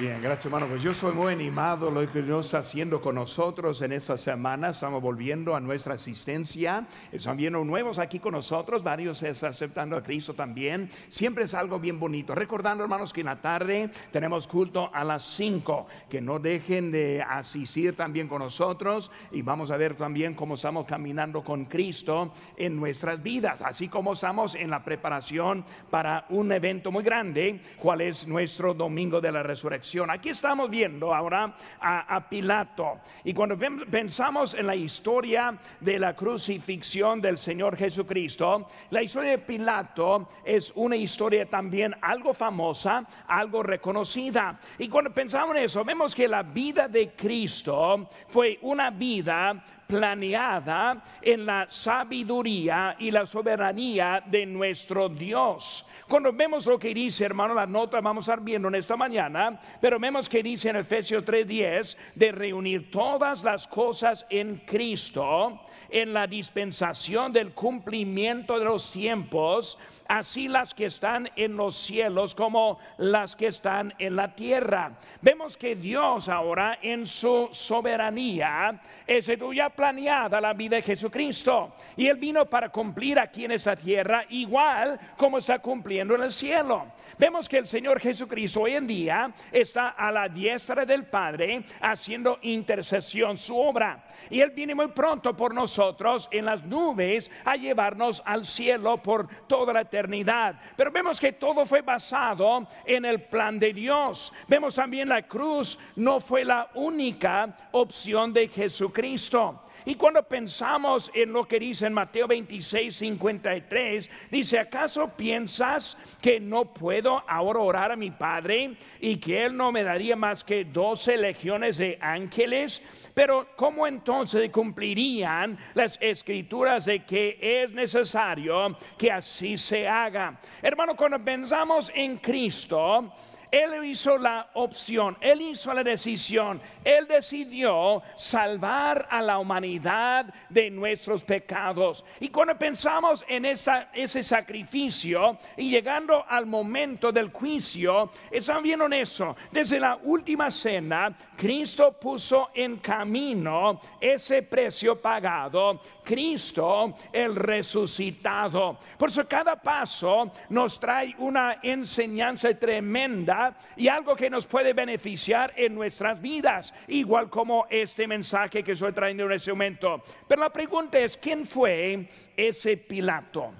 bien, gracias hermano. Pues yo soy muy animado lo que Dios está haciendo con nosotros en esta semana. Estamos volviendo a nuestra asistencia. Están viendo nuevos aquí con nosotros. Varios están aceptando a Cristo también. Siempre es algo bien bonito. Recordando hermanos que en la tarde tenemos culto a las 5. Que no dejen de asistir también con nosotros. Y vamos a ver también cómo estamos caminando con Cristo en nuestras vidas. Así como estamos en la preparación para un evento muy grande. ¿Cuál es nuestro domingo de la resurrección. Aquí estamos viendo ahora a, Pilato. Y cuando pensamos en la historia de la crucifixión del Señor Jesucristo, la historia de Pilato es una historia también algo famosa, algo reconocida. Y cuando pensamos en eso, vemos que la vida de Cristo fue una vida planeada en la sabiduría y la soberanía de nuestro Dios. Cuando vemos lo que dice, hermano, la nota vamos a estar viendo en esta mañana, pero vemos que dice en Efesios 3:10 de reunir todas las cosas en Cristo en la dispensación del cumplimiento de los tiempos, así las que están en los cielos como las que están en la tierra. Vemos que Dios ahora en su soberanía es ya planeada la vida de Jesucristo y él vino para cumplir aquí en esta tierra igual como está cumpliendo en el cielo. Vemos que el Señor Jesucristo hoy en día está a la diestra del Padre haciendo intercesión su obra y él viene muy pronto por nosotros en las nubes a llevarnos al cielo por toda la eternidad. Pero vemos que todo fue basado en el plan de Dios. Vemos también la cruz no fue la única opción de Jesucristo. Y cuando pensamos en lo que dice en Mateo 26, 53, dice, ¿acaso piensas que no puedo ahora orar a mi Padre y que Él no me daría más que doce legiones de ángeles? Pero ¿cómo entonces cumplirían las escrituras de que es necesario que así se haga? Hermano, cuando pensamos en Cristo, él hizo la opción, Él hizo la decisión, Él decidió salvar a la humanidad de nuestros pecados. Y cuando pensamos en ese sacrificio y llegando al momento del juicio, están viendo eso. Desde la última cena, Cristo puso en camino ese precio pagado, Cristo el resucitado. Por eso cada paso nos trae una enseñanza tremenda y algo que nos puede beneficiar en nuestras vidas, igual como este mensaje que estoy trayendo en ese momento. Pero la pregunta es, ¿quién fue ese Pilato?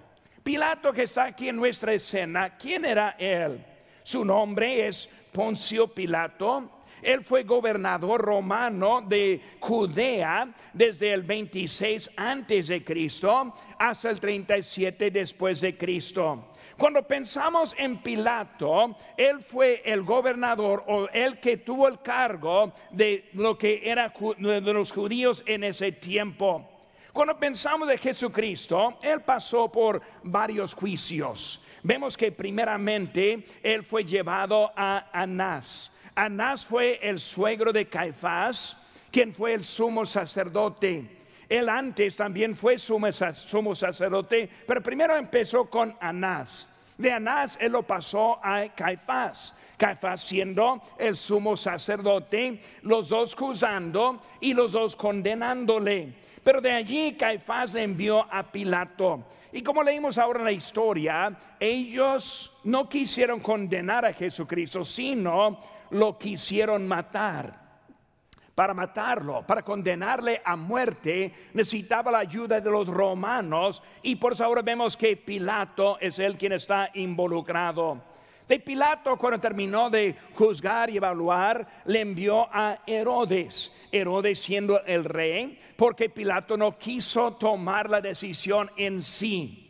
Pilato que está aquí en nuestra escena, ¿quién era él? Su nombre es Poncio Pilato. Él fue gobernador romano de Judea desde el 26 antes de Cristo hasta el 37 después de Cristo. Cuando pensamos en Pilato, él fue el gobernador o el que tuvo el cargo de lo que era de los judíos en ese tiempo. Cuando pensamos de Jesucristo, Él pasó por varios juicios. Vemos que primeramente Él fue llevado a Anás. Anás fue el suegro de Caifás, quien fue el sumo sacerdote. Él antes también fue sumo, sacerdote, pero primero empezó con Anás. De Anás él lo pasó a Caifás. Caifás siendo el sumo sacerdote, los dos juzgando y los dos condenándole. Pero de allí Caifás le envió a Pilato. Y como leímos ahora en la historia, ellos no quisieron condenar a Jesucristo, sino lo quisieron matar para matarlo, para condenarle a muerte, necesitaba la ayuda de los romanos y por eso ahora vemos que Pilato es el quien está involucrado. De Pilato, cuando terminó de juzgar y evaluar, le envió a Herodes. Herodes siendo el rey, porque Pilato no quiso tomar la decisión en sí.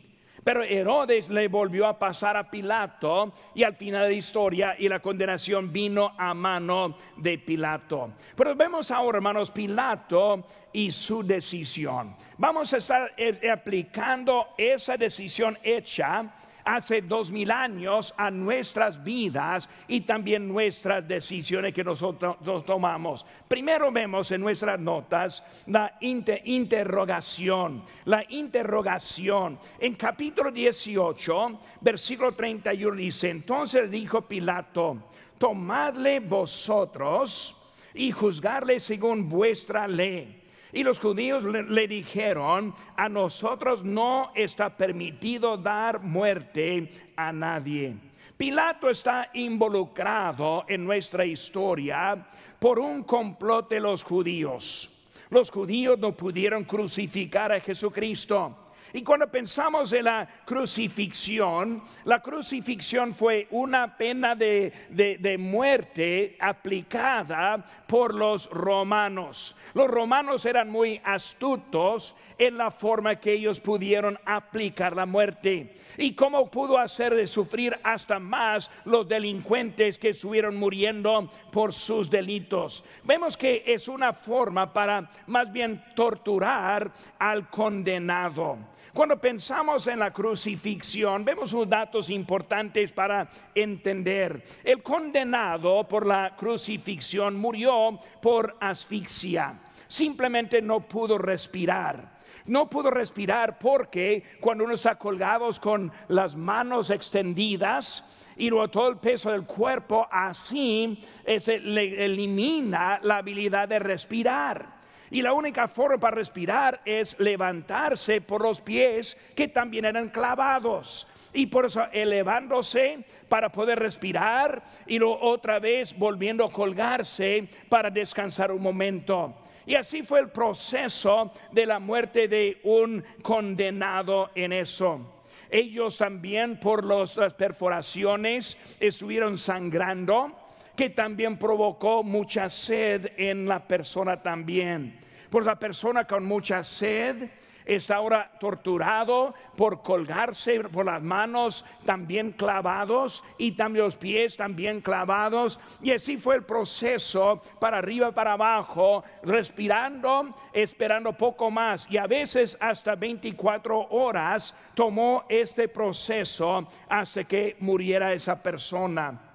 Pero Herodes le volvió a pasar a Pilato y al final de la historia y la condenación vino a mano de Pilato. Pero vemos ahora, hermanos, Pilato y su decisión. Vamos a estar eh, aplicando esa decisión hecha hace dos mil años a nuestras vidas y también nuestras decisiones que nosotros tomamos. Primero vemos en nuestras notas la interrogación, la interrogación. En capítulo 18, versículo 31 dice, entonces dijo Pilato, tomadle vosotros y juzgarle según vuestra ley. Y los judíos le, dijeron, a nosotros no está permitido dar muerte a nadie. Pilato está involucrado en nuestra historia por un complot de los judíos. Los judíos no pudieron crucificar a Jesucristo. Y cuando pensamos en la crucifixión, la crucifixión fue una pena de, muerte aplicada por los romanos. Los romanos eran muy astutos en la forma que ellos pudieron aplicar la muerte. Y cómo pudo hacer de sufrir hasta más los delincuentes que estuvieron muriendo por sus delitos. Vemos que es una forma para más bien torturar al condenado. Cuando pensamos en la crucifixión, vemos unos datos importantes para entender. El condenado por la crucifixión murió por asfixia. Simplemente no pudo respirar. No pudo respirar porque cuando uno está colgados con las manos extendidas, y luego todo el peso del cuerpo así le elimina la habilidad de respirar. Y la única forma para respirar es levantarse por los pies que también eran clavados. Y por eso elevándose para poder respirar y otra vez volviendo a colgarse para descansar un momento. Y así fue el proceso de la muerte de un condenado en eso. Ellos también por las perforaciones estuvieron sangrando que también provocó mucha sed en la persona también. Pues la persona con mucha sed está ahora torturado por colgarse por las manos también clavados y también los pies también clavados. Y así fue el proceso para arriba, para abajo, respirando, esperando poco más. Y a veces hasta 24 horas tomó este proceso hasta que muriera esa persona.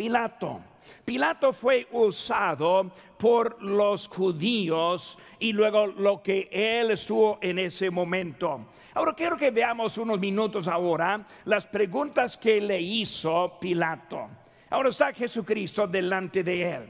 Pilato. Pilato fue usado por los judíos y luego lo que él estuvo en ese momento. Ahora quiero que veamos unos minutos ahora las preguntas que le hizo Pilato. Ahora está Jesucristo delante de él.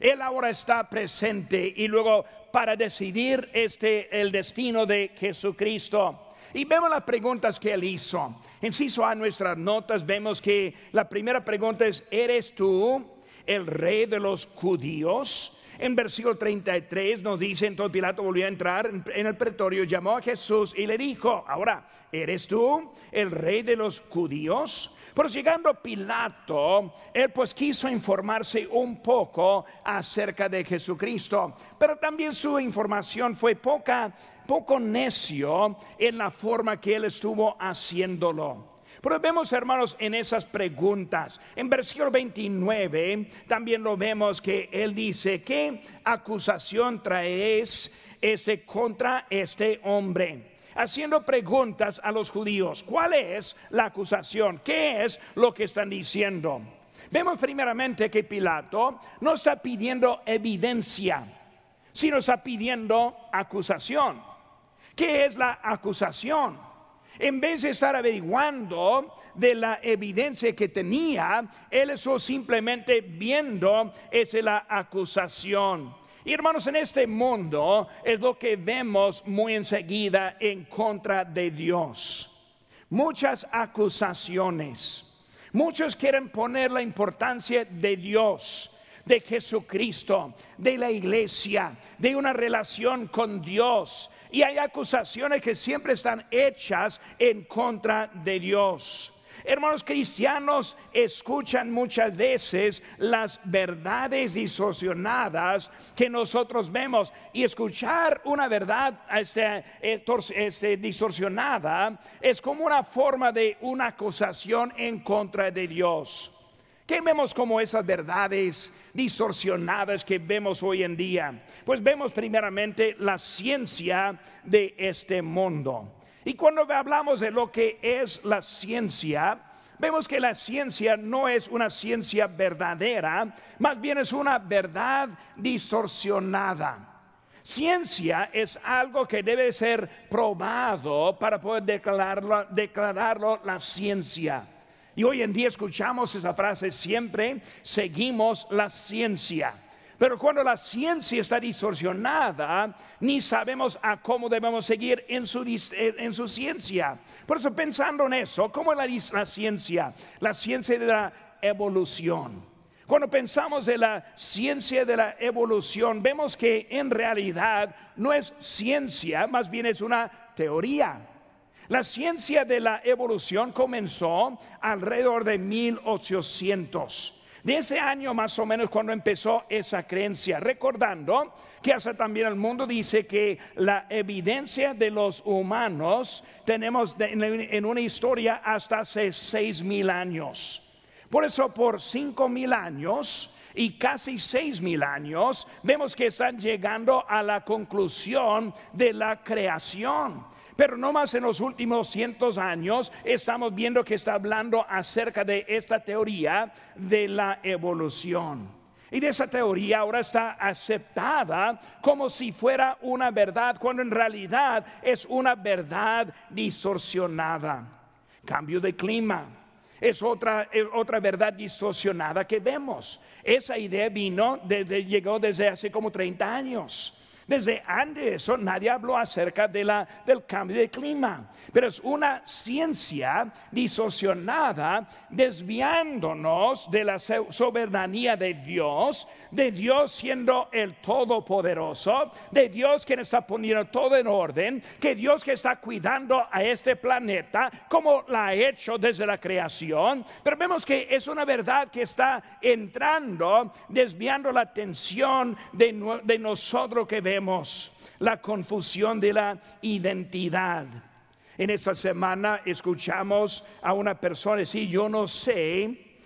Él ahora está presente y luego para decidir este el destino de Jesucristo. Y vemos las preguntas que él hizo. Inciso a nuestras notas, vemos que la primera pregunta es, ¿eres tú el rey de los judíos? En versículo 33 nos dice, entonces Pilato volvió a entrar en el pretorio, llamó a Jesús y le dijo, ahora, ¿eres tú el rey de los judíos? Pero llegando Pilato, él pues quiso informarse un poco acerca de Jesucristo, pero también su información fue poca poco necio en la forma que él estuvo haciéndolo. Pero vemos, hermanos, en esas preguntas. En versículo 29 también lo vemos que él dice, ¿qué acusación traes ese contra este hombre? Haciendo preguntas a los judíos, ¿cuál es la acusación? ¿Qué es lo que están diciendo? Vemos primeramente que Pilato no está pidiendo evidencia, sino está pidiendo acusación. ¿Qué es la acusación? En vez de estar averiguando de la evidencia que tenía, él eso simplemente viendo es la acusación. Y hermanos, en este mundo es lo que vemos muy enseguida en contra de Dios. Muchas acusaciones. Muchos quieren poner la importancia de Dios de Jesucristo, de la iglesia, de una relación con Dios. Y hay acusaciones que siempre están hechas en contra de Dios. Hermanos cristianos escuchan muchas veces las verdades distorsionadas que nosotros vemos y escuchar una verdad este, este, distorsionada es como una forma de una acusación en contra de Dios. ¿Qué vemos como esas verdades distorsionadas que vemos hoy en día? Pues vemos primeramente la ciencia de este mundo. Y cuando hablamos de lo que es la ciencia, vemos que la ciencia no es una ciencia verdadera, más bien es una verdad distorsionada. Ciencia es algo que debe ser probado para poder declararlo, declararlo la ciencia. Y hoy en día escuchamos esa frase siempre, seguimos la ciencia. Pero cuando la ciencia está distorsionada, ni sabemos a cómo debemos seguir en su, en su ciencia. Por eso pensando en eso, ¿cómo es la, la ciencia? La ciencia de la evolución. Cuando pensamos de la ciencia de la evolución, vemos que en realidad no es ciencia, más bien es una teoría. La ciencia de la evolución comenzó alrededor de 1800. De ese año más o menos cuando empezó esa creencia, recordando que hasta también el mundo dice que la evidencia de los humanos tenemos en una historia hasta hace seis mil años. Por eso por cinco mil años y casi seis mil años vemos que están llegando a la conclusión de la creación. Pero no más en los últimos cientos años estamos viendo que está hablando acerca de esta teoría de la evolución. Y de esa teoría ahora está aceptada como si fuera una verdad, cuando en realidad es una verdad distorsionada. Cambio de clima, es otra, otra verdad distorsionada que vemos. Esa idea vino, desde, llegó desde hace como 30 años. Desde antes de eso nadie habló acerca de la, del cambio de clima, pero es una ciencia disociada desviándonos de la soberanía de Dios, de Dios siendo el Todopoderoso, de Dios quien está poniendo todo en orden, que Dios que está cuidando a este planeta como la ha hecho desde la creación, pero vemos que es una verdad que está entrando, desviando la atención de nosotros que vemos la confusión de la identidad. En esta semana escuchamos a una persona decir, yo no sé,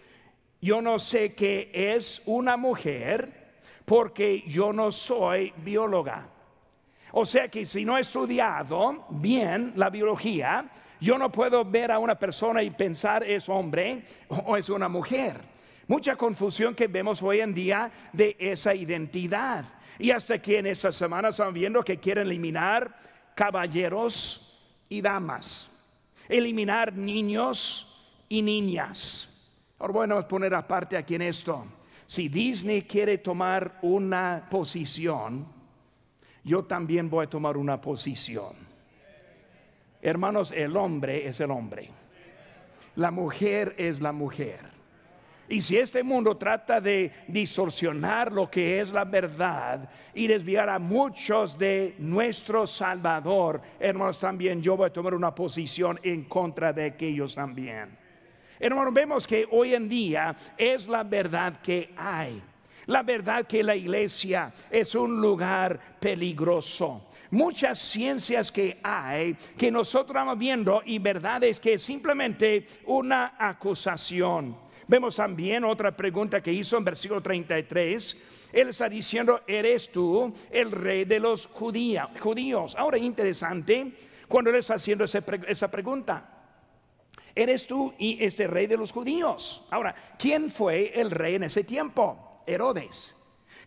yo no sé qué es una mujer porque yo no soy bióloga. O sea que si no he estudiado bien la biología, yo no puedo ver a una persona y pensar es hombre o es una mujer. Mucha confusión que vemos hoy en día de esa identidad. Y hasta que en esta semana están viendo que quieren eliminar caballeros y damas, eliminar niños y niñas. Ahora bueno, a poner aparte aquí en esto. Si Disney quiere tomar una posición, yo también voy a tomar una posición. Hermanos, el hombre es el hombre. La mujer es la mujer. Y si este mundo trata de distorsionar lo que es la verdad y desviar a muchos de nuestro Salvador, hermanos, también yo voy a tomar una posición en contra de aquellos también. Hermanos, vemos que hoy en día es la verdad que hay. La verdad que la iglesia es un lugar peligroso. Muchas ciencias que hay que nosotros vamos viendo y verdades que es simplemente una acusación. Vemos también otra pregunta que hizo en versículo 33. Él está diciendo, ¿eres tú el rey de los judíos? Ahora, interesante, cuando él está haciendo esa pregunta. ¿Eres tú y este rey de los judíos? Ahora, ¿quién fue el rey en ese tiempo? Herodes.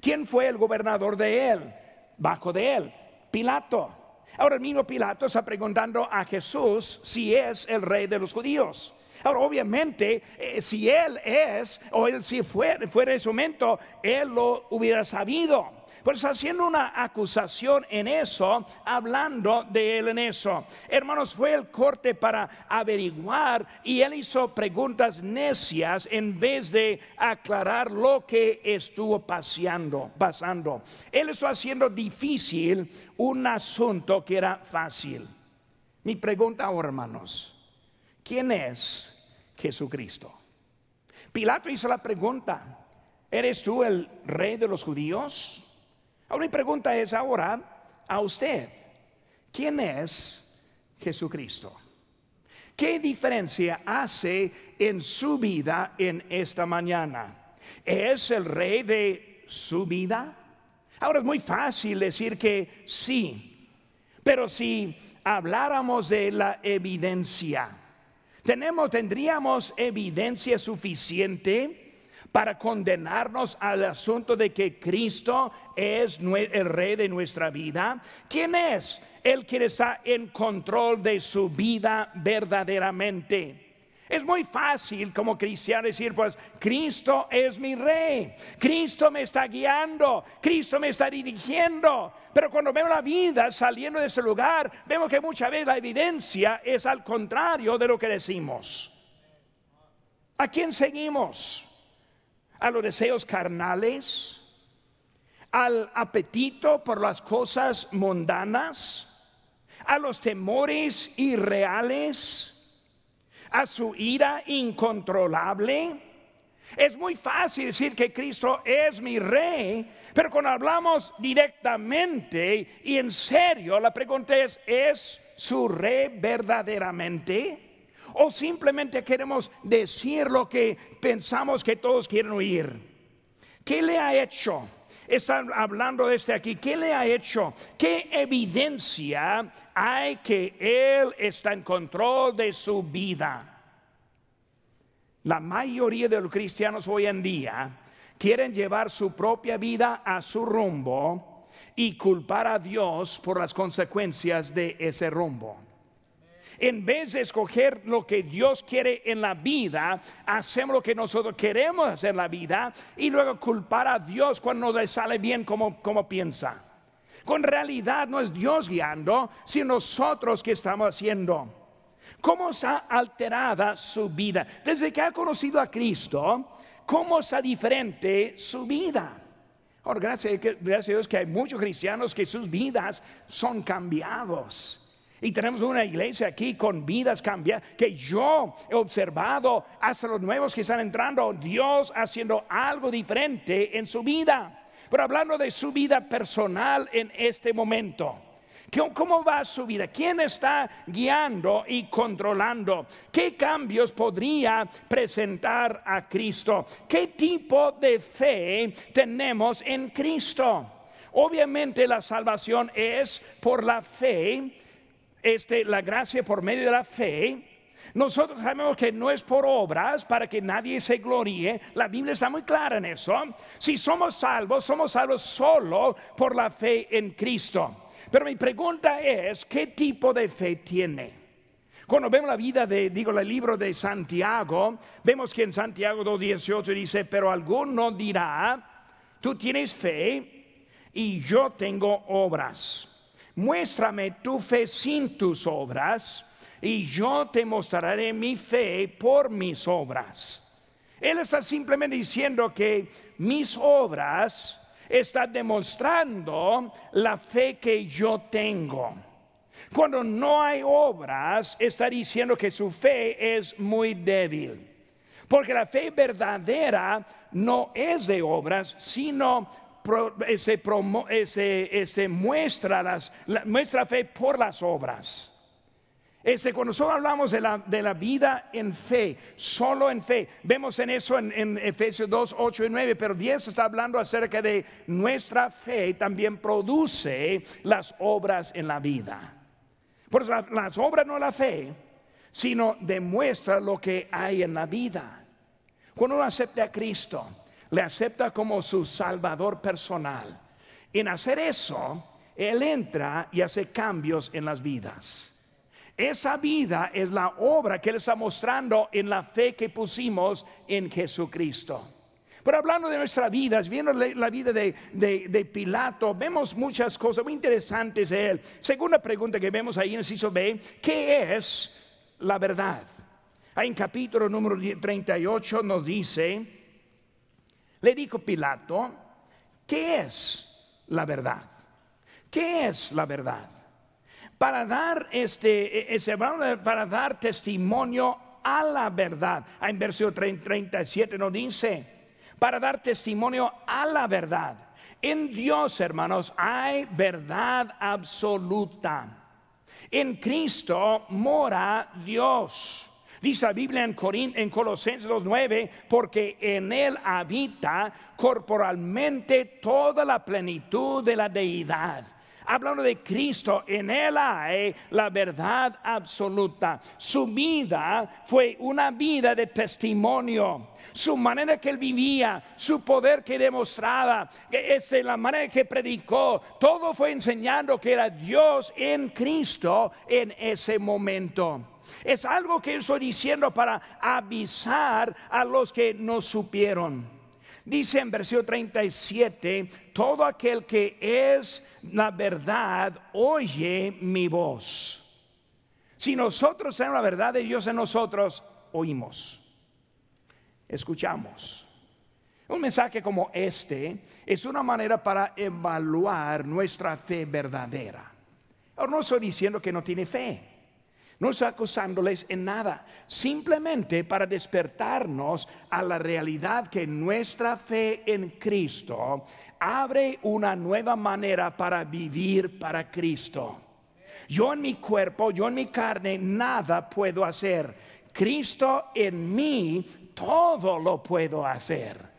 ¿Quién fue el gobernador de él? Bajo de él, Pilato. Ahora el mismo Pilato está preguntando a Jesús si es el rey de los judíos. Ahora, obviamente, eh, si él es, o él si fuera, fuera ese momento, él lo hubiera sabido. Pues haciendo una acusación en eso, hablando de él en eso. Hermanos, fue el corte para averiguar y él hizo preguntas necias en vez de aclarar lo que estuvo paseando, pasando. Él está haciendo difícil un asunto que era fácil. Mi pregunta hermanos, ¿quién es Jesucristo. Pilato hizo la pregunta, ¿eres tú el rey de los judíos? Ahora mi pregunta es ahora a usted, ¿quién es Jesucristo? ¿Qué diferencia hace en su vida en esta mañana? ¿Es el rey de su vida? Ahora es muy fácil decir que sí, pero si habláramos de la evidencia, tenemos, tendríamos evidencia suficiente para condenarnos al asunto de que Cristo es el rey de nuestra vida. ¿Quién es el que está en control de su vida verdaderamente? Es muy fácil como cristiano decir, pues Cristo es mi rey, Cristo me está guiando, Cristo me está dirigiendo. Pero cuando vemos la vida saliendo de ese lugar, vemos que muchas veces la evidencia es al contrario de lo que decimos. ¿A quién seguimos? ¿A los deseos carnales? ¿Al apetito por las cosas mundanas? ¿A los temores irreales? A su ira incontrolable. Es muy fácil decir que Cristo es mi rey, pero cuando hablamos directamente y en serio, la pregunta es, ¿es su rey verdaderamente? ¿O simplemente queremos decir lo que pensamos que todos quieren oír? ¿Qué le ha hecho? Están hablando de este aquí. ¿Qué le ha hecho? ¿Qué evidencia hay que Él está en control de su vida? La mayoría de los cristianos hoy en día quieren llevar su propia vida a su rumbo y culpar a Dios por las consecuencias de ese rumbo. En vez de escoger lo que Dios quiere en la vida, hacemos lo que nosotros queremos hacer en la vida y luego culpar a Dios cuando le sale bien como, como piensa. Con realidad no es Dios guiando, sino nosotros que estamos haciendo. ¿Cómo está alterada su vida? Desde que ha conocido a Cristo, ¿cómo está diferente su vida? Ahora, gracias, gracias a Dios que hay muchos cristianos que sus vidas son cambiados. Y tenemos una iglesia aquí con vidas cambiadas que yo he observado hasta los nuevos que están entrando, Dios haciendo algo diferente en su vida. Pero hablando de su vida personal en este momento. ¿Cómo va su vida? ¿Quién está guiando y controlando? ¿Qué cambios podría presentar a Cristo? ¿Qué tipo de fe tenemos en Cristo? Obviamente la salvación es por la fe, este, la gracia por medio de la fe. Nosotros sabemos que no es por obras para que nadie se gloríe. La Biblia está muy clara en eso. Si somos salvos, somos salvos solo por la fe en Cristo. Pero mi pregunta es, ¿qué tipo de fe tiene? Cuando vemos la vida de, digo, el libro de Santiago, vemos que en Santiago 2.18 dice, pero alguno dirá, tú tienes fe y yo tengo obras. Muéstrame tu fe sin tus obras y yo te mostraré mi fe por mis obras. Él está simplemente diciendo que mis obras está demostrando la fe que yo tengo. Cuando no hay obras, está diciendo que su fe es muy débil. Porque la fe verdadera no es de obras, sino se, muestra, las, muestra fe por las obras. Ese, cuando nosotros hablamos de la, de la, vida en fe, solo en fe, vemos en eso en, Efesios 2, 8 y 9, pero 10 está hablando acerca de nuestra fe también produce las obras en la vida. Por eso las obras no la fe, sino demuestra lo que hay en la vida. Cuando uno acepta a Cristo, le acepta como su salvador personal. En hacer eso, Él entra y hace cambios en las vidas. Esa vida es la obra que Él está mostrando en la fe que pusimos en Jesucristo. Pero hablando de nuestra vida, viendo la vida de, Pilato, vemos muchas cosas muy interesantes de él. Segunda pregunta que vemos ahí en el ciso B, ¿qué es la verdad? Ahí en capítulo número 38 nos dice, le dijo Pilato, ¿qué es la verdad? ¿Qué es la verdad? para dar este, ese, para dar testimonio a la verdad. Ah, en versículo 37 nos dice, para dar testimonio a la verdad. En Dios, hermanos, hay verdad absoluta. En Cristo mora Dios. Dice la Biblia en, en Colosenses 2.9, porque en Él habita corporalmente toda la plenitud de la deidad Hablando de Cristo, en Él hay la verdad absoluta. Su vida fue una vida de testimonio. Su manera que él vivía, su poder que demostraba, que la manera que predicó, todo fue enseñando que era Dios en Cristo en ese momento. Es algo que estoy diciendo para avisar a los que no supieron. Dice en versículo 37, todo aquel que es la verdad oye mi voz. Si nosotros tenemos la verdad de Dios en nosotros, oímos, escuchamos. Un mensaje como este es una manera para evaluar nuestra fe verdadera. Ahora no estoy diciendo que no tiene fe. No estoy acusándoles en nada, simplemente para despertarnos a la realidad que nuestra fe en Cristo abre una nueva manera para vivir para Cristo. Yo en mi cuerpo, yo en mi carne, nada puedo hacer. Cristo en mí, todo lo puedo hacer.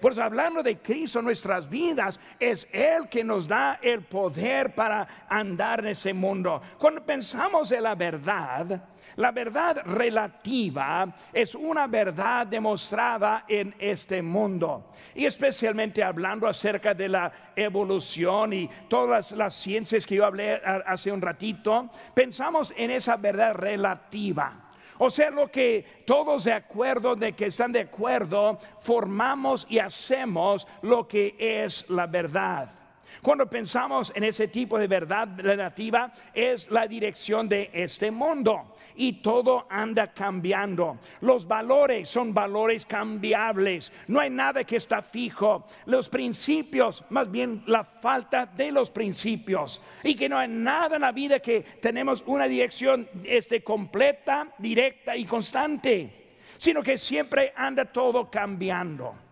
Pues hablando de Cristo en nuestras vidas, es Él que nos da el poder para andar en ese mundo. Cuando pensamos en la verdad, la verdad relativa es una verdad demostrada en este mundo. Y especialmente hablando acerca de la evolución y todas las ciencias que yo hablé hace un ratito, pensamos en esa verdad relativa. O sea, lo que todos de acuerdo, de que están de acuerdo, formamos y hacemos lo que es la verdad. Cuando pensamos en ese tipo de verdad relativa, es la dirección de este mundo y todo anda cambiando. Los valores son valores cambiables, no hay nada que está fijo. Los principios, más bien la falta de los principios y que no hay nada en la vida que tenemos una dirección este, completa, directa y constante, sino que siempre anda todo cambiando.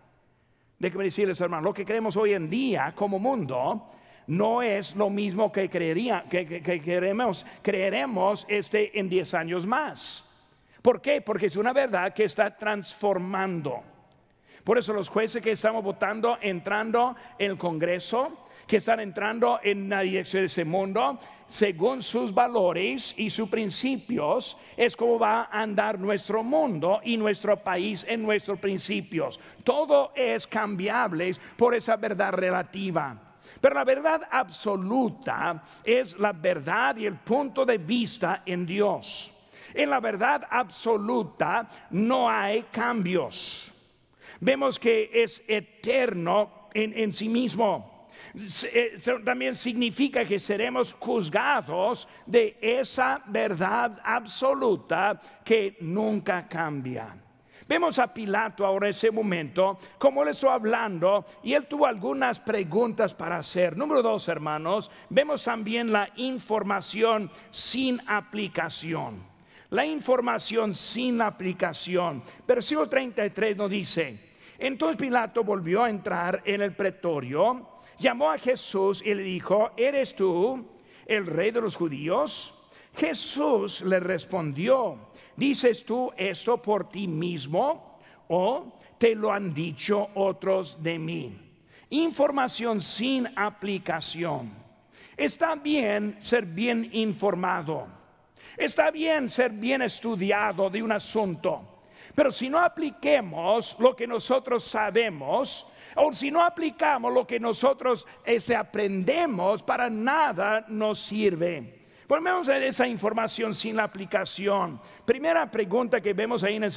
Déjenme decirles, hermano, lo que creemos hoy en día como mundo no es lo mismo que creería, que, creeremos este en 10 años más. ¿Por qué? Porque es una verdad que está transformando. Por eso los jueces que estamos votando, entrando en el Congreso, que están entrando en la dirección de ese mundo, según sus valores y sus principios, es como va a andar nuestro mundo y nuestro país en nuestros principios. Todo es cambiable por esa verdad relativa. Pero la verdad absoluta es la verdad y el punto de vista en Dios. En la verdad absoluta no hay cambios. Vemos que es eterno en, sí mismo. Eh, también significa que seremos juzgados de esa verdad absoluta que nunca cambia. Vemos a Pilato ahora en ese momento, como le estoy hablando, y él tuvo algunas preguntas para hacer. Número dos, hermanos, vemos también la información sin aplicación. La información sin aplicación. Versículo 33 nos dice, entonces Pilato volvió a entrar en el pretorio, llamó a Jesús y le dijo, ¿eres tú el rey de los judíos? Jesús le respondió, ¿Dices tú esto por ti mismo o te lo han dicho otros de mí? Información sin aplicación. Está bien ser bien informado. Está bien ser bien estudiado de un asunto. Pero si no apliquemos lo que nosotros sabemos, o si no aplicamos lo que nosotros ese, aprendemos, para nada nos sirve. Ponemos esa información sin la aplicación. Primera pregunta que vemos ahí en el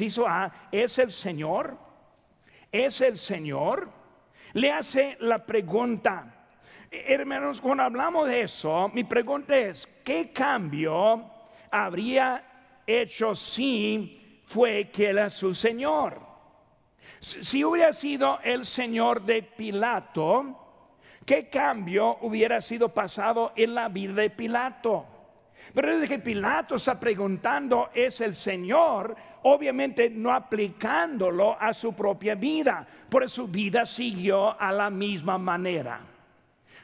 ¿es el Señor? ¿Es el Señor? Le hace la pregunta. Hermanos, cuando hablamos de eso, mi pregunta es, ¿qué cambio habría hecho si fue que era su Señor? Si hubiera sido el Señor de Pilato, ¿qué cambio hubiera sido pasado en la vida de Pilato? Pero desde que Pilato está preguntando, ¿es el Señor? Obviamente no aplicándolo a su propia vida, por su vida siguió a la misma manera.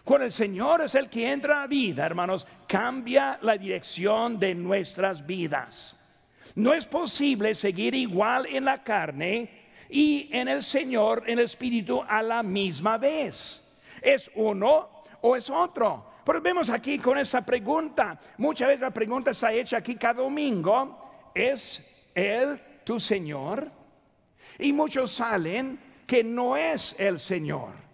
Cuando el Señor es el que entra a la vida, hermanos, cambia la dirección de nuestras vidas. No es posible seguir igual en la carne y en el Señor, en el Espíritu, a la misma vez. Es uno o es otro. Pero vemos aquí con esa pregunta. Muchas veces la pregunta está hecha aquí cada domingo. ¿Es Él tu Señor? Y muchos salen que no es el Señor.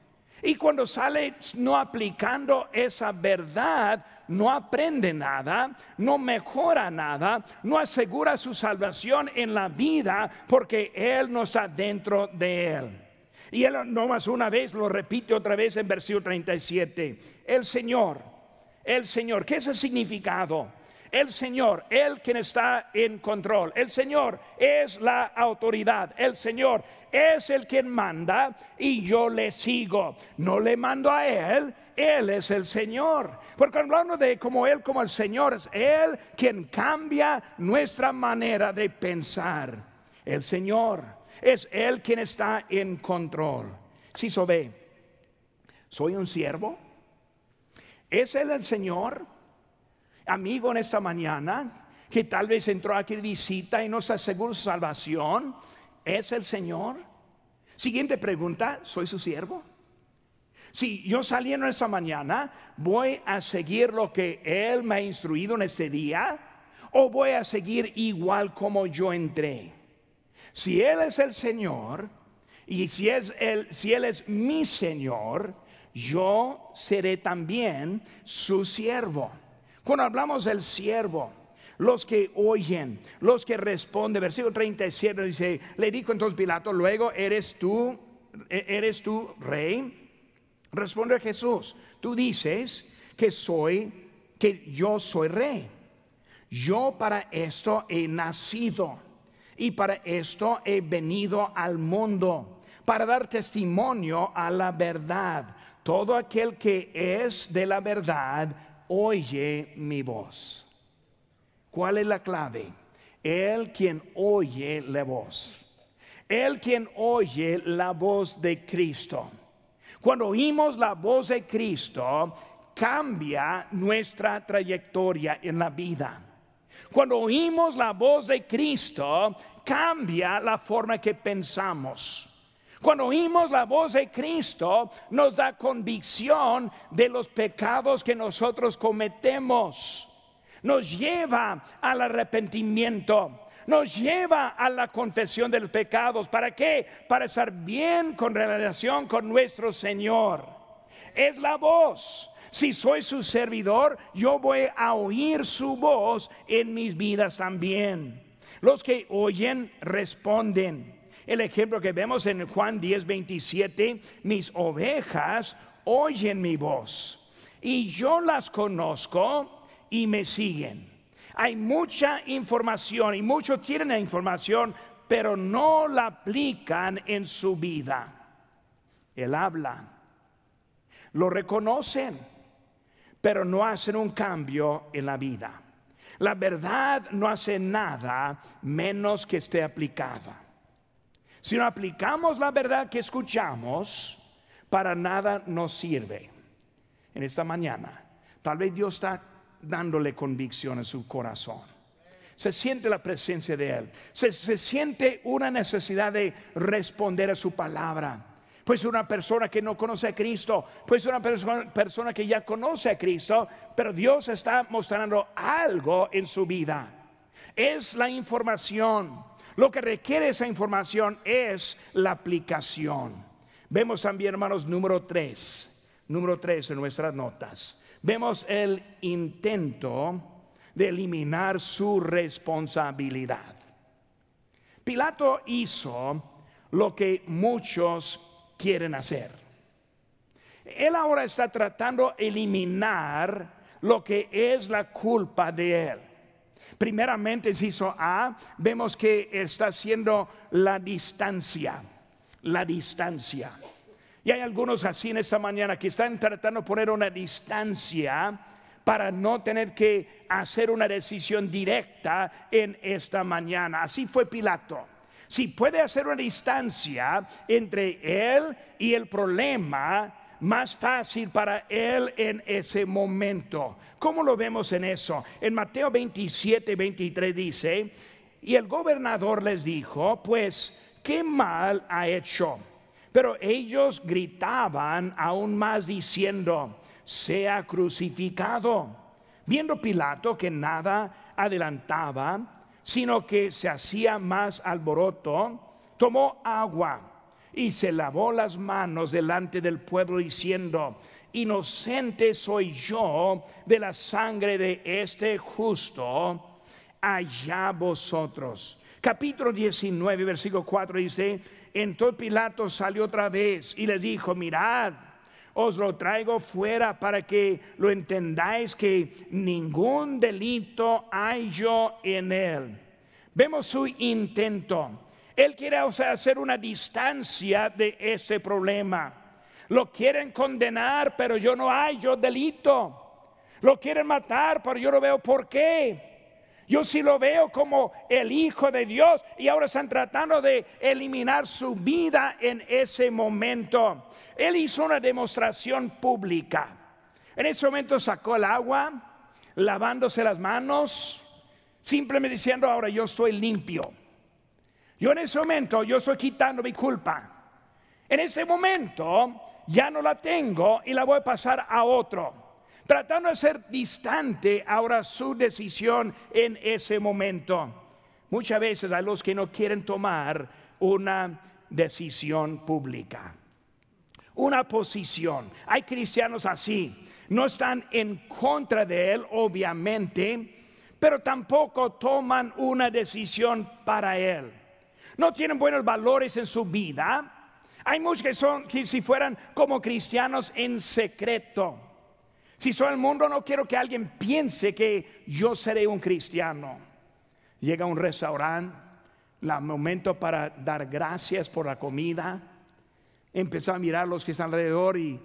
Y cuando sale no aplicando esa verdad, no aprende nada, no mejora nada, no asegura su salvación en la vida porque Él no está dentro de Él. Y Él no más una vez lo repite otra vez en versículo 37. El Señor, el Señor, ¿qué es el significado? El Señor, el quien está en control. El Señor es la autoridad. El Señor es el quien manda y yo le sigo. No le mando a Él, Él es el Señor. Porque hablando de como Él, como el Señor, es Él quien cambia nuestra manera de pensar. El Señor es Él quien está en control. Si so ve, soy un siervo. ¿Es Él el Señor? Amigo en esta mañana que tal vez entró aquí de visita y no está seguro su salvación, ¿es el Señor? Siguiente pregunta, ¿soy su siervo? Si yo saliendo esta mañana, ¿voy a seguir lo que Él me ha instruido en este día? ¿O voy a seguir igual como yo entré? Si Él es el Señor y si, es él, si Él es mi Señor, yo seré también su siervo. Cuando hablamos del siervo, los que oyen, los que responden, versículo 37 dice, le dijo entonces Pilato, luego eres tú, e-, eres tú rey. Responde Jesús, tú dices que soy, que yo soy rey. Yo para esto he nacido y para esto he venido al mundo, para dar testimonio a la verdad. Todo aquel que es de la verdad, oye mi voz. ¿Cuál es la clave? El quien oye la voz. El quien oye la voz de Cristo. Cuando oímos la voz de Cristo, cambia nuestra trayectoria en la vida. Cuando oímos la voz de Cristo, cambia la forma que pensamos. Cuando oímos la voz de Cristo, nos da convicción de los pecados que nosotros cometemos. Nos lleva al arrepentimiento nos lleva a la confesión de los pecados. ¿Para qué? Para estar bien con relación con nuestro Señor. Es la voz. Si soy su servidor, yo voy a oír su voz en mis vidas también. Los que oyen responden. El ejemplo que vemos en Juan 10, 27, mis ovejas oyen mi voz y yo las conozco y me siguen. Hay mucha información y muchos tienen la información, pero no la aplican en su vida. Él habla, lo reconocen, pero no hacen un cambio en la vida. La verdad no hace nada menos que esté aplicada. Si no aplicamos la verdad que escuchamos, para nada nos sirve. En esta mañana, tal vez Dios está dándole convicción en su corazón. Se siente la presencia de Él. Se, siente una necesidad de responder a su palabra. Pues una persona que no conoce a Cristo, pues una persona, persona que ya conoce a Cristo, pero Dios está mostrando algo en su vida. Es la información lo que requiere esa información es la aplicación. Vemos también, hermanos, número tres, número tres en nuestras notas. Vemos el intento de eliminar su responsabilidad. Pilato hizo lo que muchos quieren hacer. Él ahora está tratando de eliminar lo que es la culpa de él. Primeramente, hizo A, vemos que está haciendo la distancia, la distancia. Y hay algunos así en esta mañana que están tratando de poner una distancia para no tener que hacer una decisión directa en esta mañana. Así fue Pilato. Si puede hacer una distancia entre él y el problema, más fácil para él en ese momento. ¿Cómo lo vemos en eso? En Mateo 27, 23 dice, y el gobernador les dijo, pues, ¿qué mal ha hecho? Pero ellos gritaban aún más diciendo, sea crucificado. Viendo Pilato que nada adelantaba, sino que se hacía más alboroto, tomó agua y se lavó las manos delante del pueblo diciendo, inocente soy yo de la sangre de este justo, allá vosotros. Capítulo 19, versículo 4 dice, entonces Pilato salió otra vez y les dijo, mirad, os lo traigo fuera para que lo entendáis que ningún delito hay yo en él. Vemos su intento. Él quiere hacer una distancia de ese problema. Lo quieren condenar, pero yo no hay yo delito. Lo quieren matar, pero yo no veo por qué. Yo sí lo veo como el Hijo de Dios y ahora están tratando de eliminar su vida en ese momento. Él hizo una demostración pública. En ese momento sacó el agua, lavándose las manos, simplemente diciendo, ahora yo estoy limpio. Yo en ese momento, yo estoy quitando mi culpa. En ese momento ya no la tengo y la voy a pasar a otro tratando de ser distante ahora su decisión en ese momento. Muchas veces hay los que no quieren tomar una decisión pública, una posición. Hay cristianos así, no están en contra de él, obviamente, pero tampoco toman una decisión para él. No tienen buenos valores en su vida. Hay muchos que son que si fueran como cristianos en secreto. Si soy el mundo, no quiero que alguien piense que yo seré un cristiano. Llega a un restaurante, la momento para dar gracias por la comida. Empezar a mirar los que están alrededor y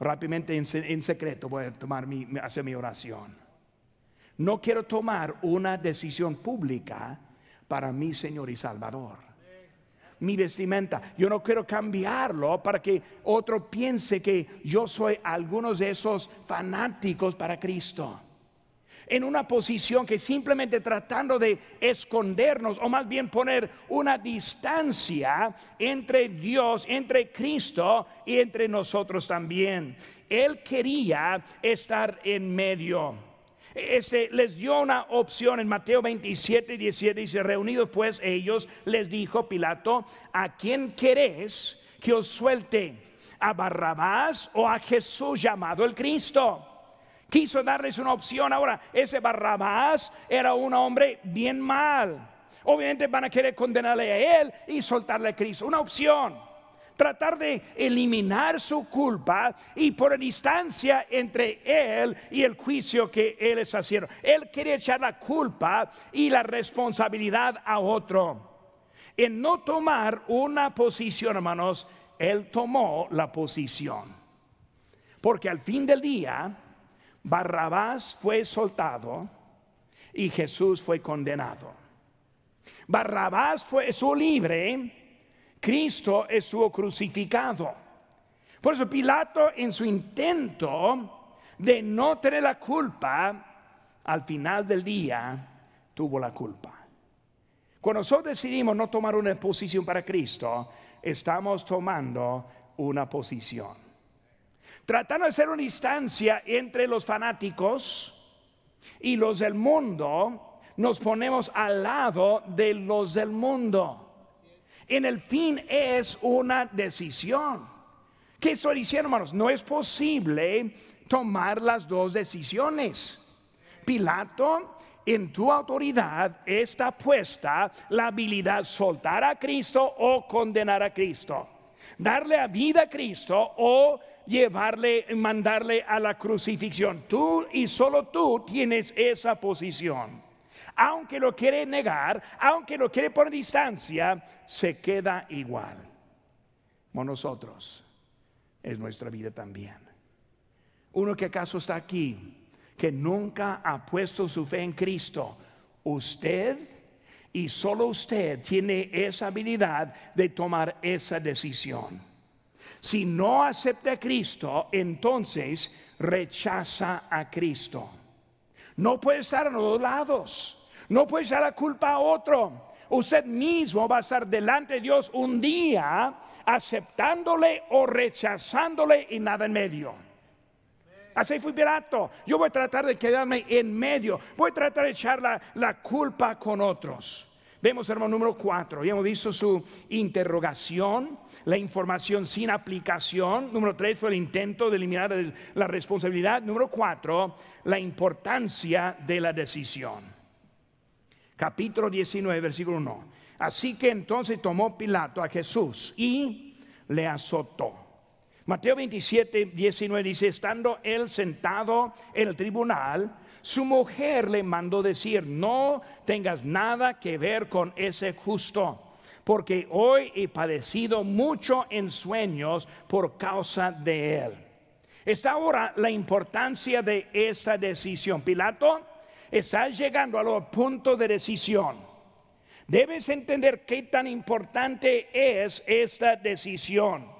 rápidamente en, secreto voy a tomar mi, hacer mi oración. No quiero tomar una decisión pública para mi Señor y Salvador mi vestimenta. Yo no quiero cambiarlo para que otro piense que yo soy algunos de esos fanáticos para Cristo. En una posición que simplemente tratando de escondernos o más bien poner una distancia entre Dios, entre Cristo y entre nosotros también. Él quería estar en medio este, les dio una opción en Mateo 27, 17, dice, reunidos pues ellos, les dijo Pilato, ¿a quién querés que os suelte? ¿A Barrabás o a Jesús llamado el Cristo? Quiso darles una opción. Ahora, ese Barrabás era un hombre bien mal. Obviamente van a querer condenarle a él y soltarle a Cristo. Una opción tratar de eliminar su culpa y por distancia entre él y el juicio que él es haciendo. Él quiere echar la culpa y la responsabilidad a otro. En no tomar una posición, hermanos, él tomó la posición. Porque al fin del día, Barrabás fue soltado y Jesús fue condenado. Barrabás fue su libre Cristo estuvo crucificado. Por eso Pilato en su intento de no tener la culpa, al final del día tuvo la culpa. Cuando nosotros decidimos no tomar una posición para Cristo, estamos tomando una posición. Tratando de hacer una distancia entre los fanáticos y los del mundo, nos ponemos al lado de los del mundo. En el fin es una decisión. ¿Qué estoy diciendo, hermanos? No es posible tomar las dos decisiones. Pilato, en tu autoridad está puesta la habilidad soltar a Cristo o condenar a Cristo. Darle a vida a Cristo o llevarle, mandarle a la crucifixión. Tú y solo tú tienes esa posición aunque lo quiere negar, aunque lo quiere por distancia, se queda igual. Como nosotros, es nuestra vida también. Uno que acaso está aquí, que nunca ha puesto su fe en Cristo, usted y solo usted tiene esa habilidad de tomar esa decisión. Si no acepta a Cristo, entonces rechaza a Cristo. No puede estar en los dos lados. No puede echar la culpa a otro. Usted mismo va a estar delante de Dios un día aceptándole o rechazándole y nada en medio. Así fue Pilato. Yo voy a tratar de quedarme en medio. Voy a tratar de echar la, la culpa con otros. Vemos, hermano, número cuatro. Ya hemos visto su interrogación, la información sin aplicación. Número tres fue el intento de eliminar la responsabilidad. Número cuatro, la importancia de la decisión. Capítulo 19, versículo 1. Así que entonces tomó Pilato a Jesús y le azotó. Mateo 27, 19 dice, estando él sentado en el tribunal, su mujer le mandó decir, no tengas nada que ver con ese justo, porque hoy he padecido mucho en sueños por causa de él. Está ahora la importancia de esta decisión. Pilato, estás llegando al punto de decisión. Debes entender qué tan importante es esta decisión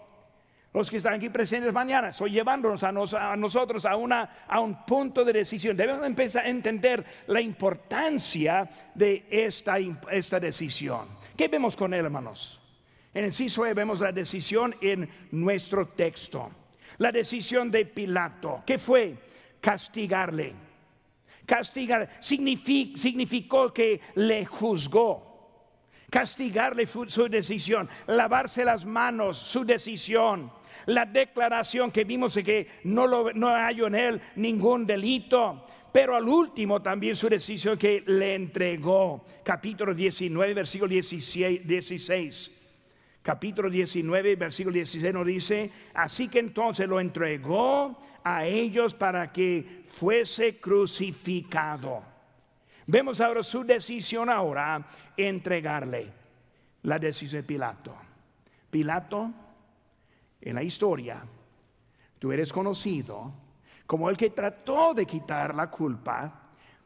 los que están aquí presentes mañana, estoy llevándonos a, nosotros a, a un punto de decisión. Debemos empezar a entender la importancia de esta, decisión. ¿Qué vemos con él, hermanos? En el CISOE vemos la decisión en nuestro texto. La decisión de Pilato, ¿qué fue? Castigarle. Castigar significó que le juzgó castigarle su decisión, lavarse las manos, su decisión, la declaración que vimos de que no, lo, en él ningún delito, pero al último también su decisión que le entregó. Capítulo 19, versículo 16. Capítulo 19, versículo 16 nos dice, así que entonces lo entregó a ellos para que fuese crucificado. Vemos ahora su decisión ahora entregarle la decisión de Pilato. Pilato, en la historia, tú eres conocido como el que trató de quitar la culpa,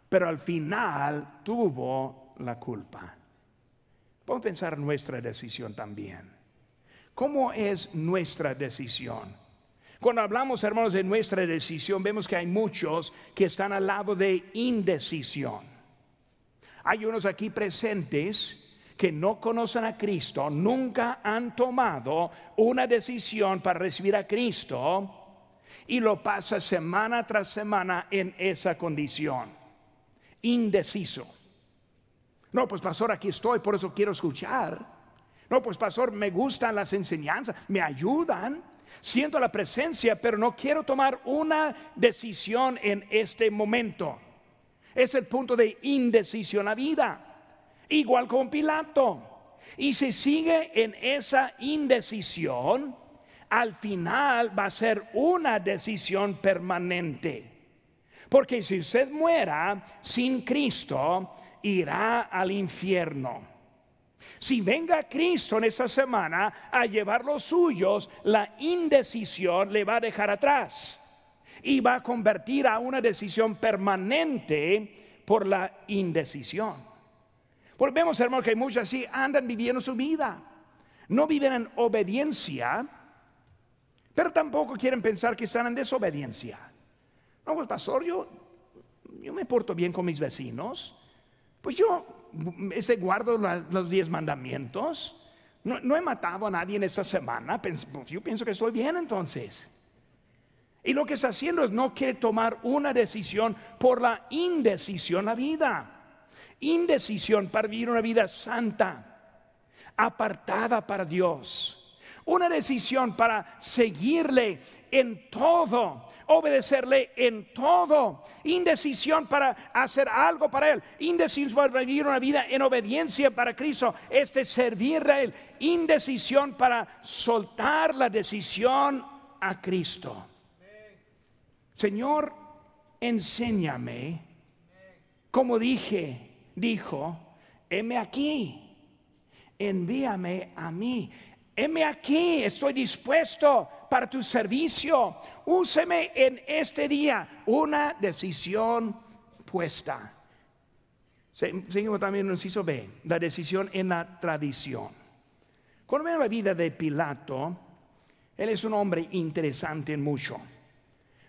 pero al final tuvo la culpa. Vamos a pensar nuestra decisión también. ¿Cómo es nuestra decisión? Cuando hablamos, hermanos, de nuestra decisión, vemos que hay muchos que están al lado de indecisión. Hay unos aquí presentes que no conocen a Cristo, nunca han tomado una decisión para recibir a Cristo y lo pasa semana tras semana en esa condición, indeciso. No, pues pastor, aquí estoy, por eso quiero escuchar. No, pues pastor, me gustan las enseñanzas, me ayudan, siento la presencia, pero no quiero tomar una decisión en este momento. Es el punto de indecisión la vida. Igual con Pilato. Y si sigue en esa indecisión, al final va a ser una decisión permanente. Porque si usted muera sin Cristo, irá al infierno. Si venga Cristo en esta semana a llevar los suyos, la indecisión le va a dejar atrás y va a convertir a una decisión permanente por la indecisión. Porque vemos, hermano, que muchos así andan viviendo su vida. No viven en obediencia, pero tampoco quieren pensar que están en desobediencia. No, pues pastor, yo, yo me porto bien con mis vecinos. Pues yo ese guardo los diez mandamientos. No, he matado a nadie en esta semana. Pues yo pienso que estoy bien entonces. Y lo que está haciendo es no quiere tomar una decisión por la indecisión la vida. Indecisión para vivir una vida santa, apartada para Dios. Una decisión para seguirle en todo, obedecerle en todo. Indecisión para hacer algo para Él. Indecisión para vivir una vida en obediencia para Cristo. Este servirle a Él. Indecisión para soltar la decisión a Cristo. Señor, enséñame, como dije, dijo, heme aquí, envíame a mí. Heme aquí, estoy dispuesto para tu servicio. Úseme en este día una decisión puesta. Seguimos también en el inciso la decisión en la tradición. Cuando veo la vida de Pilato, él es un hombre interesante en mucho.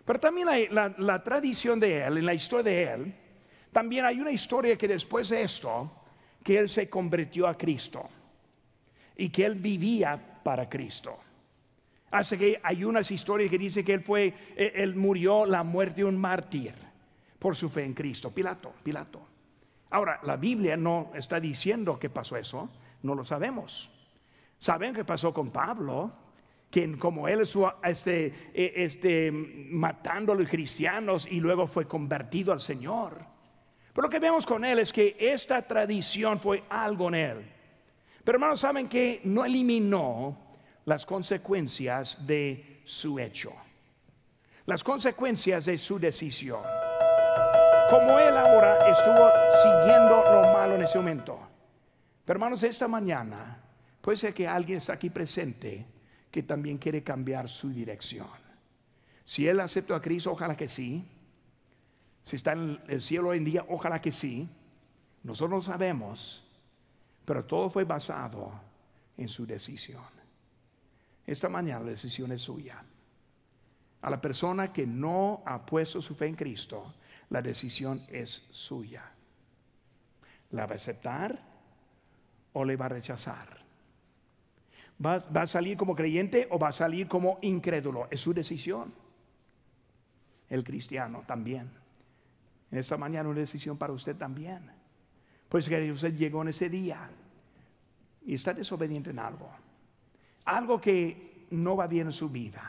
Pero también la, la, tradición de él, en la historia de él, también hay una historia que después de esto, que él se convirtió a Cristo y que él vivía para Cristo. Hace que hay unas historias que dicen que él fue, eh, él murió la muerte de un mártir por su fe en Cristo. Pilato, Pilato. Ahora, la Biblia no está diciendo que pasó eso, no lo sabemos. Saben qué pasó con Pablo, que como él estuvo este, e, este, matando a los cristianos y luego fue convertido al Señor. Pero lo que vemos con él es que esta tradición fue algo en él. Pero hermanos, saben que no eliminó las consecuencias de su hecho, las consecuencias de su decisión. Como él ahora estuvo siguiendo lo malo en ese momento. Pero hermanos, esta mañana puede ser que alguien está aquí presente que también quiere cambiar su dirección. Si él aceptó a Cristo, ojalá que sí. Si está en el cielo hoy en día, ojalá que sí. Nosotros no sabemos, pero todo fue basado en su decisión. Esta mañana la decisión es suya. A la persona que no ha puesto su fe en Cristo, la decisión es suya. ¿La va a aceptar o le va a rechazar? ¿Va, a salir como creyente o va a salir como incrédulo? Es su decisión. El cristiano también. Esta mañana una decisión para usted también. Pues que usted llegó en ese día y está desobediente en algo. Algo que no va bien en su vida.